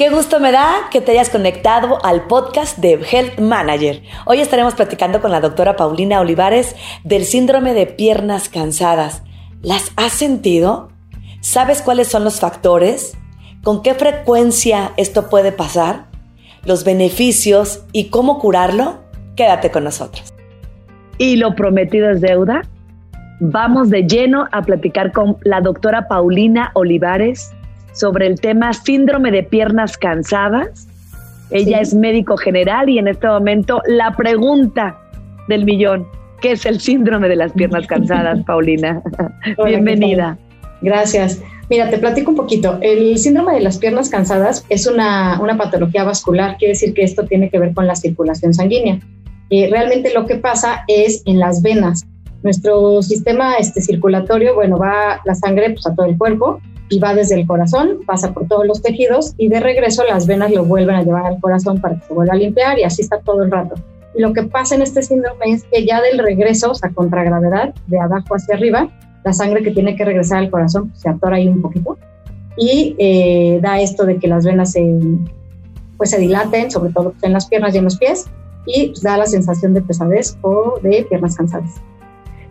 Qué gusto me da que te hayas conectado al podcast de Health Manager. Hoy estaremos platicando con la doctora Paulina Olivares del síndrome de piernas cansadas. ¿Las has sentido? ¿Sabes cuáles son los factores? ¿Con qué frecuencia esto puede pasar? ¿Los beneficios y cómo curarlo? Quédate con nosotros. Y lo prometido es deuda. Vamos de lleno a platicar con la doctora Paulina Olivares sobre el tema síndrome de piernas cansadas. Ella es médico general y en este momento la pregunta del millón, ¿qué es el síndrome de las piernas cansadas, Paulina? Bienvenida. Gracias. Mira, te platico un poquito. El síndrome de las piernas cansadas es una, una patología vascular, quiere decir que esto tiene que ver con la circulación sanguínea. Eh, realmente lo que pasa es en las venas. Nuestro sistema este, circulatorio, bueno, va la sangre pues, a todo el cuerpo y va desde el corazón, pasa por todos los tejidos y de regreso las venas lo vuelven a llevar al corazón para que se vuelva a limpiar y así está todo el rato. Y lo que pasa en este síndrome es que ya del regreso, o sea, contra gravedad, de abajo hacia arriba, la sangre que tiene que regresar al corazón pues, se atora ahí un poquito y eh, da esto de que las venas se, pues, se dilaten, sobre todo en las piernas y en los pies, y pues, da la sensación de pesadez o de piernas cansadas.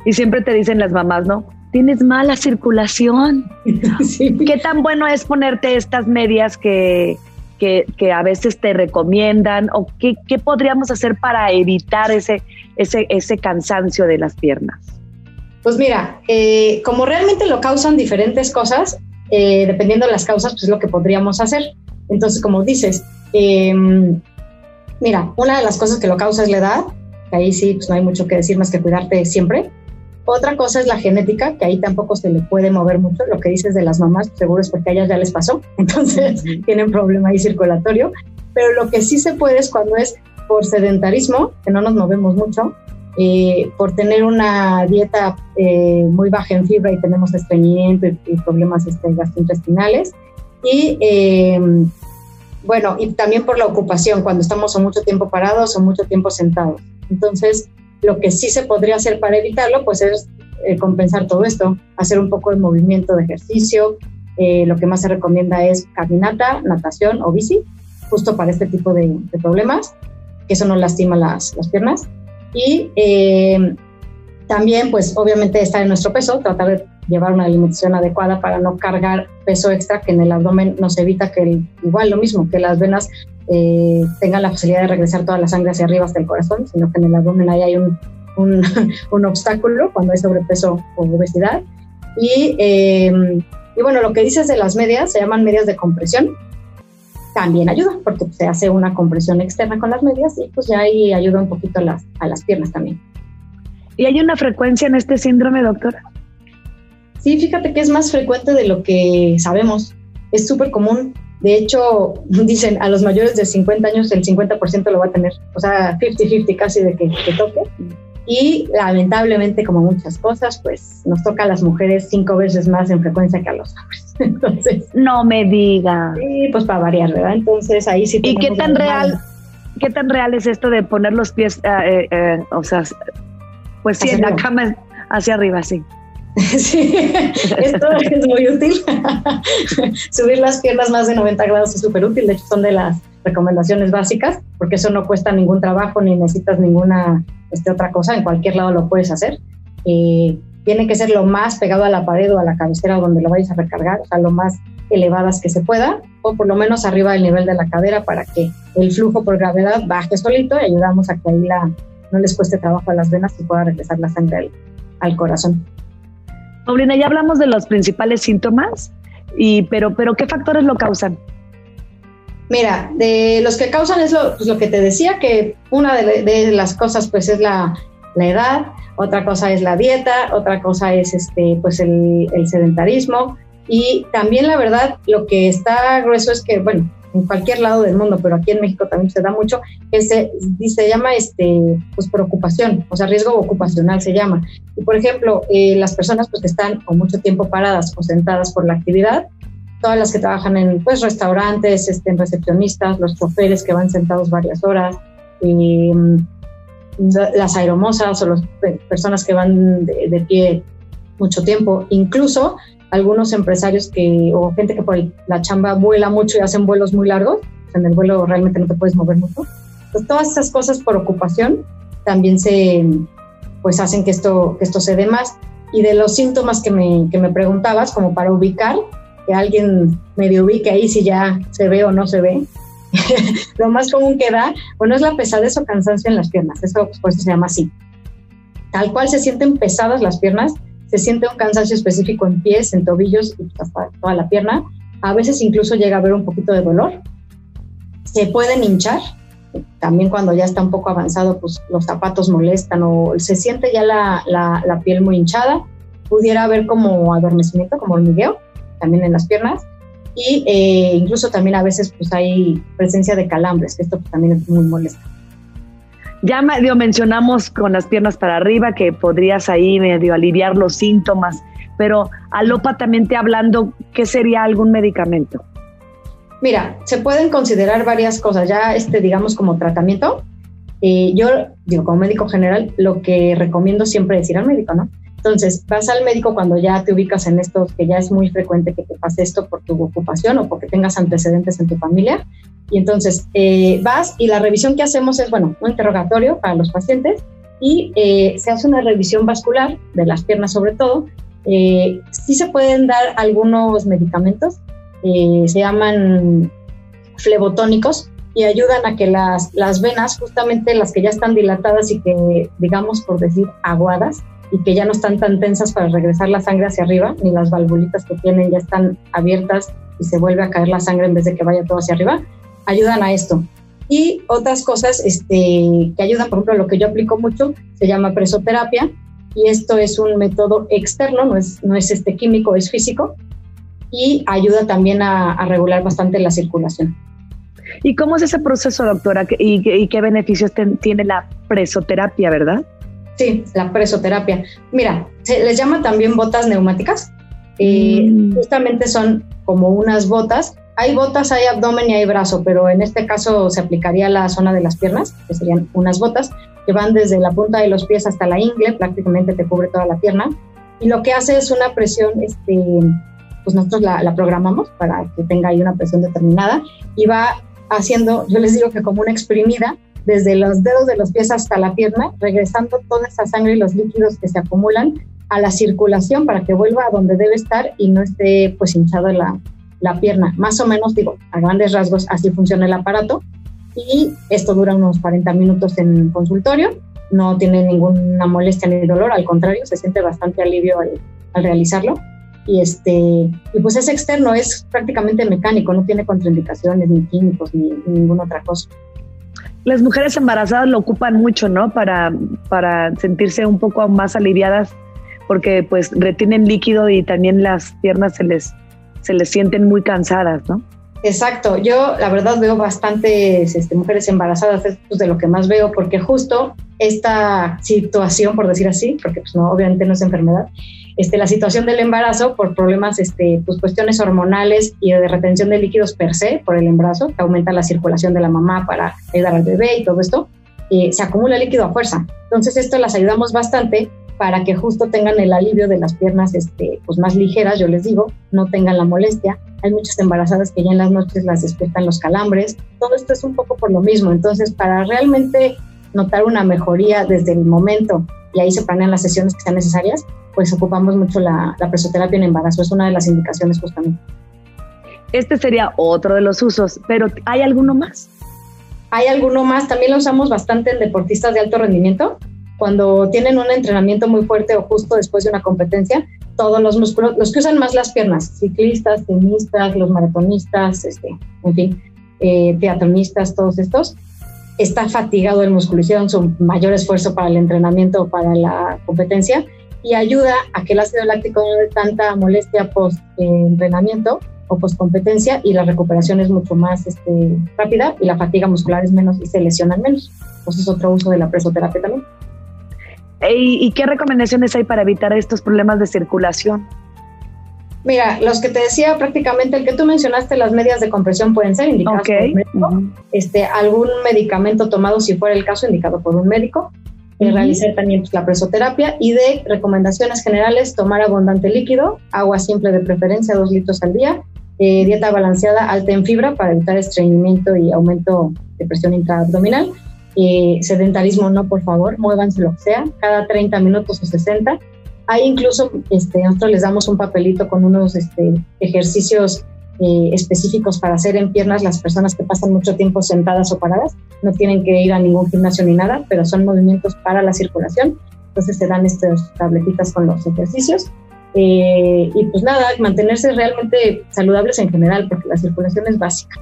Y siempre te dicen las mamás, ¿no? Tienes mala circulación. ¿Qué tan bueno es ponerte estas medias que, que, a veces te recomiendan? ¿O qué, qué podríamos hacer para evitar ese, ese, ese cansancio de las piernas? Pues mira, eh, como realmente lo causan diferentes cosas, eh, dependiendo de las causas, pues es lo que podríamos hacer. Entonces, como dices, em, mira, una de las cosas que lo causa es la edad, que ahí sí, pues no hay mucho que decir más que cuidarte siempre. Otra cosa es la genética, que ahí tampoco se le puede mover mucho. Lo que dices de las mamás, seguro es porque a ellas ya les pasó, entonces tienen problema ahí circulatorio. Pero lo que sí se puede es cuando es por sedentarismo, que no nos movemos mucho, eh, por tener una dieta eh, muy baja en fibra y tenemos estreñimiento y, problemas este, gastrointestinales. Y em, bueno, y también por la ocupación, cuando estamos o mucho tiempo parados o mucho tiempo sentados. Entonces, lo que sí se podría hacer para evitarlo, pues es eh, compensar todo esto, hacer un poco de movimiento de ejercicio. Eh, lo que más se recomienda es caminata, natación o bici, justo para este tipo de, problemas, que eso no lastima las, las piernas. Y eh, también, pues obviamente estar en nuestro peso, tratar de llevar una alimentación adecuada para no cargar peso extra que en el abdomen nos evita que igual lo mismo, que las venas eh, tengan la facilidad de regresar toda la sangre hacia arriba hasta el corazón, sino que en el abdomen ahí hay un, un, obstáculo cuando hay sobrepeso o obesidad. Y, eh, y bueno, lo que dices de las medias, se llaman medias de compresión, también ayuda, porque se hace una compresión externa con las medias y pues ya ahí ayuda un poquito a las, a las piernas también. ¿Y hay una frecuencia en este síndrome, doctora? Sí, fíjate que es más frecuente de lo que sabemos. Es súper común. De hecho, dicen a los mayores de 50 años el 50% lo va a tener. O sea, 50-50 casi de que, que toque. Y lamentablemente, como muchas cosas, pues nos toca a las mujeres cinco veces más en frecuencia que a los hombres. Entonces. No me diga. Sí, pues para variar, ¿verdad? Entonces ahí sí. ¿Y qué tan real? ¿Qué tan real es esto de poner los pies, eh, eh, o sea, pues sí, en la cama hacia arriba, sí? Sí, esto es muy útil. Subir las piernas más de 90 grados es súper útil, de hecho son de las recomendaciones básicas, porque eso no cuesta ningún trabajo ni necesitas ninguna este, otra cosa, en cualquier lado lo puedes hacer. Eh, tiene que ser lo más pegado a la pared o a la cabecera donde lo vayas a recargar, o sea, lo más elevadas que se pueda, o por lo menos arriba del nivel de la cadera para que el flujo por gravedad baje solito y ayudamos a que ahí la, no les cueste trabajo a las venas y pueda regresar la sangre al corazón. Paulina, ya hablamos de los principales síntomas, y, pero, pero ¿qué factores lo causan? Mira, de los que causan es lo, pues, lo que te decía, que una de, las cosas pues es la, la, edad, otra cosa es la dieta, otra cosa es este, pues el, el sedentarismo y también la verdad lo que está grueso es que, bueno, en cualquier lado del mundo, pero aquí en México también se da mucho, que se, se llama este, pues, preocupación, o sea, riesgo ocupacional se llama. Y por ejemplo, eh, las personas pues, que están o mucho tiempo paradas o sentadas por la actividad, todas las que trabajan en pues, restaurantes, este, recepcionistas, los choferes que van sentados varias horas, em, las aeromosas o las personas que van de, de pie mucho tiempo, incluso algunos empresarios que, o gente que por la chamba vuela mucho y hacen vuelos muy largos, en el vuelo realmente no te puedes mover mucho. Pues todas esas cosas por ocupación también se, pues hacen que esto, que esto se dé más. Y de los síntomas que me, que me preguntabas, como para ubicar, que alguien medio ubique ahí si ya se ve o no se ve, lo más común que da, bueno, es la pesadez o cansancio en las piernas, eso pues, se llama así. Tal cual se sienten pesadas las piernas, se siente un cansancio específico en pies, en tobillos y hasta toda la pierna. A veces incluso llega a haber un poquito de dolor. Se pueden hinchar, también cuando ya está un poco avanzado, pues los zapatos molestan o se siente ya la, la, piel muy hinchada. Pudiera haber como adormecimiento, como hormigueo, también en las piernas. Y eh, incluso también a veces pues hay presencia de calambres, que esto también es muy molesto. Ya medio mencionamos con las piernas para arriba que podrías ahí medio aliviar los síntomas, pero alópatamente hablando, ¿qué sería algún medicamento? Mira, se pueden considerar varias cosas, ya este, digamos, como tratamiento. Eh, yo, digo, como médico general, lo que recomiendo siempre es ir al médico, ¿no? Entonces, vas al médico cuando ya te ubicas en esto, que ya es muy frecuente que te pase esto por tu ocupación o porque tengas antecedentes en tu familia. Y entonces eh, vas y la revisión que hacemos es, bueno, un interrogatorio para los pacientes y eh, se hace una revisión vascular de las piernas sobre todo. Eh, sí se pueden dar algunos medicamentos, se llaman flebotónicos y ayudan a que las, las venas, justamente las que ya están dilatadas y que, digamos, por decir, aguadas, y que ya no están tan tensas para regresar la sangre hacia arriba, ni las valvulitas que tienen ya están abiertas y se vuelve a caer la sangre en vez de que vaya todo hacia arriba, ayudan a esto. Y otras cosas este, que ayudan, por ejemplo, lo que yo aplico mucho, se llama presoterapia, y esto es un método externo, no es, no es este químico, es físico, y ayuda también a, regular bastante la circulación. ¿Y cómo es ese proceso, doctora? ¿Y, y qué beneficios tiene la presoterapia, verdad? Sí, la presoterapia. Mira, se les llama también botas neumáticas. y mm. Justamente son como unas botas. Hay botas, hay abdomen y hay brazo, pero en este caso se aplicaría la zona de las piernas, que serían unas botas que van desde la punta de los pies hasta la ingle, prácticamente te cubre toda la pierna. Y lo que hace es una presión, este, pues nosotros la, la programamos para que tenga ahí una presión determinada y va haciendo, yo les digo que como una exprimida, desde los dedos de los pies hasta la pierna, regresando toda esa sangre y los líquidos que se acumulan a la circulación para que vuelva a donde debe estar y no esté pues hinchada la, la pierna. Más o menos, digo, a grandes rasgos así funciona el aparato y esto dura unos 40 minutos en consultorio, no tiene ninguna molestia ni dolor, al contrario, se siente bastante alivio al, al realizarlo. Y, este, y pues es externo, es prácticamente mecánico, no tiene contraindicaciones ni químicos ni ninguna otra cosa las mujeres embarazadas lo ocupan mucho, ¿no? Para, para sentirse un poco más aliviadas, porque pues retienen líquido y también las piernas se les, se les sienten muy cansadas, ¿no? Exacto, yo la verdad veo bastantes este, mujeres embarazadas, es de lo que más veo, porque justo esta situación, por decir así, porque pues no, obviamente no es enfermedad, este, la situación del embarazo por problemas, este, pues cuestiones hormonales y de retención de líquidos per se por el embarazo, que aumenta la circulación de la mamá para ayudar al bebé y todo esto, eh, se acumula líquido a fuerza. Entonces esto las ayudamos bastante para que justo tengan el alivio de las piernas este, pues más ligeras, yo les digo, no tengan la molestia. Hay muchas embarazadas que ya en las noches las despiertan los calambres. Todo esto es un poco por lo mismo. Entonces, para realmente notar una mejoría desde el momento y ahí se planean las sesiones que sean necesarias, pues ocupamos mucho la, la presoterapia en embarazo, es una de las indicaciones justamente. Este sería otro de los usos, pero ¿hay alguno más? Hay alguno más, también lo usamos bastante en deportistas de alto rendimiento, cuando tienen un entrenamiento muy fuerte o justo después de una competencia, todos los músculos, los que usan más las piernas, ciclistas, tenistas, los maratonistas, este, en fin, eh, teatronistas, todos estos, está fatigado el músculo, hicieron su mayor esfuerzo para el entrenamiento o para la competencia y ayuda a que el ácido láctico no dé tanta molestia post-entrenamiento o post-competencia y la recuperación es mucho más este, rápida y la fatiga muscular es menos y se lesionan menos. Pues es otro uso de la presoterapia también. ¿Y, qué recomendaciones hay para evitar estos problemas de circulación? Mira, los que te decía prácticamente, el que tú mencionaste, las medias de compresión pueden ser indicadas por un médico. este, algún medicamento tomado, si fuera el caso, indicado por un médico. eh, realizar también pues, la presoterapia y de recomendaciones generales, tomar abundante líquido, agua simple de preferencia, dos litros al día, eh, dieta balanceada alta en fibra para evitar estreñimiento y aumento de presión intraabdominal. Eh, sedentarismo no, por favor, muévanse lo que sea, cada 30 minutos o 60. Hay incluso, este, nosotros les damos un papelito con unos este, ejercicios eh, específicos para hacer en piernas las personas que pasan mucho tiempo sentadas o paradas. No tienen que ir a ningún gimnasio ni nada, pero son movimientos para la circulación. Entonces se dan estas tabletitas con los ejercicios. Eh, y pues nada, mantenerse realmente saludables en general, porque la circulación es básica.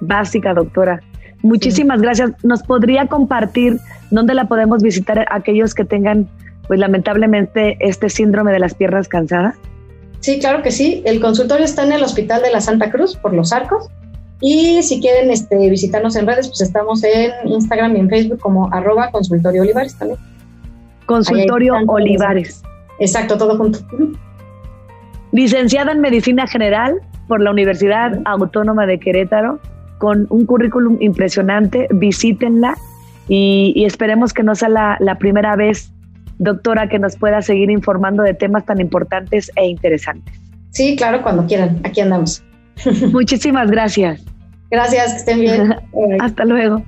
Básica, doctora. Muchísimas gracias. ¿Nos podría compartir dónde la podemos visitar aquellos que tengan, pues lamentablemente, este síndrome de las piernas cansadas? Sí, claro que sí. El consultorio está en el Hospital de la Santa Cruz por Los Arcos. Y si quieren este, visitarnos en redes, pues estamos en Instagram y en Facebook como arroba consultorio Olivares también. Consultorio Olivares. Exacto, todo junto. Licenciada en Medicina General por la Universidad Autónoma de Querétaro, con un currículum impresionante, visítenla y, esperemos que no sea la primera vez doctora, que nos pueda seguir informando de temas tan importantes e interesantes. Sí, claro, cuando quieran. Aquí andamos. Muchísimas gracias. Gracias, que estén bien. Hasta luego.